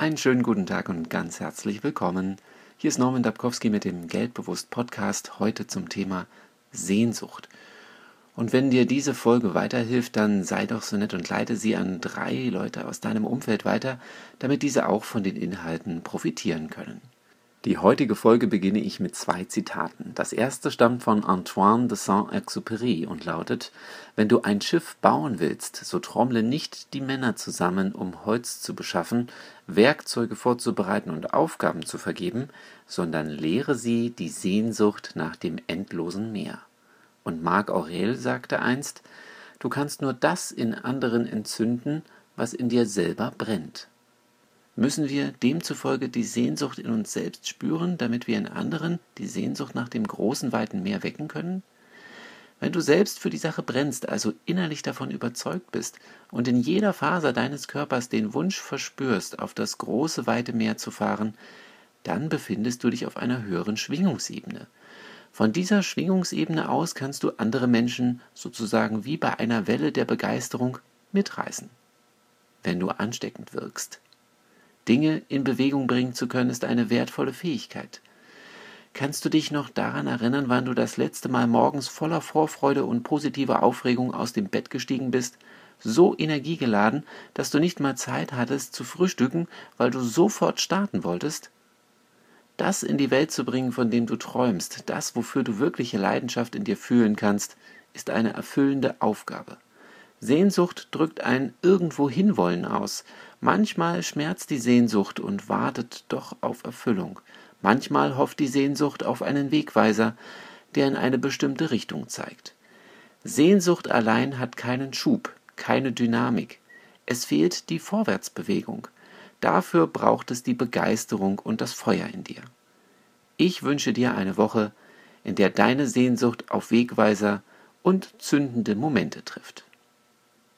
Einen schönen guten Tag und ganz herzlich willkommen. Hier ist Norman Dabkowski mit dem Geldbewusst Podcast heute zum Thema Sehnsucht. Und wenn dir diese Folge weiterhilft, dann sei doch so nett und leite sie an drei Leute aus deinem Umfeld weiter, damit diese auch von den Inhalten profitieren können. Die heutige Folge beginne ich mit zwei Zitaten. Das erste stammt von Antoine de Saint-Exupéry und lautet: Wenn du ein Schiff bauen willst, so trommle nicht die Männer zusammen, um Holz zu beschaffen, Werkzeuge vorzubereiten und Aufgaben zu vergeben, sondern lehre sie die Sehnsucht nach dem endlosen Meer. Und Marc Aurel sagte einst: Du kannst nur das in anderen entzünden, was in dir selber brennt müssen wir demzufolge die Sehnsucht in uns selbst spüren, damit wir in anderen die Sehnsucht nach dem großen, weiten Meer wecken können? Wenn du selbst für die Sache brennst, also innerlich davon überzeugt bist und in jeder Faser deines Körpers den Wunsch verspürst, auf das große, weite Meer zu fahren, dann befindest du dich auf einer höheren Schwingungsebene. Von dieser Schwingungsebene aus kannst du andere Menschen sozusagen wie bei einer Welle der Begeisterung mitreißen, wenn du ansteckend wirkst. Dinge in Bewegung bringen zu können, ist eine wertvolle Fähigkeit. Kannst du dich noch daran erinnern, wann du das letzte Mal morgens voller Vorfreude und positiver Aufregung aus dem Bett gestiegen bist, so energiegeladen, dass du nicht mal Zeit hattest zu frühstücken, weil du sofort starten wolltest? Das in die Welt zu bringen, von dem du träumst, das, wofür du wirkliche Leidenschaft in dir fühlen kannst, ist eine erfüllende Aufgabe. Sehnsucht drückt ein irgendwo hinwollen aus. Manchmal schmerzt die Sehnsucht und wartet doch auf Erfüllung. Manchmal hofft die Sehnsucht auf einen Wegweiser, der in eine bestimmte Richtung zeigt. Sehnsucht allein hat keinen Schub, keine Dynamik. Es fehlt die Vorwärtsbewegung. Dafür braucht es die Begeisterung und das Feuer in dir. Ich wünsche dir eine Woche, in der deine Sehnsucht auf Wegweiser und zündende Momente trifft.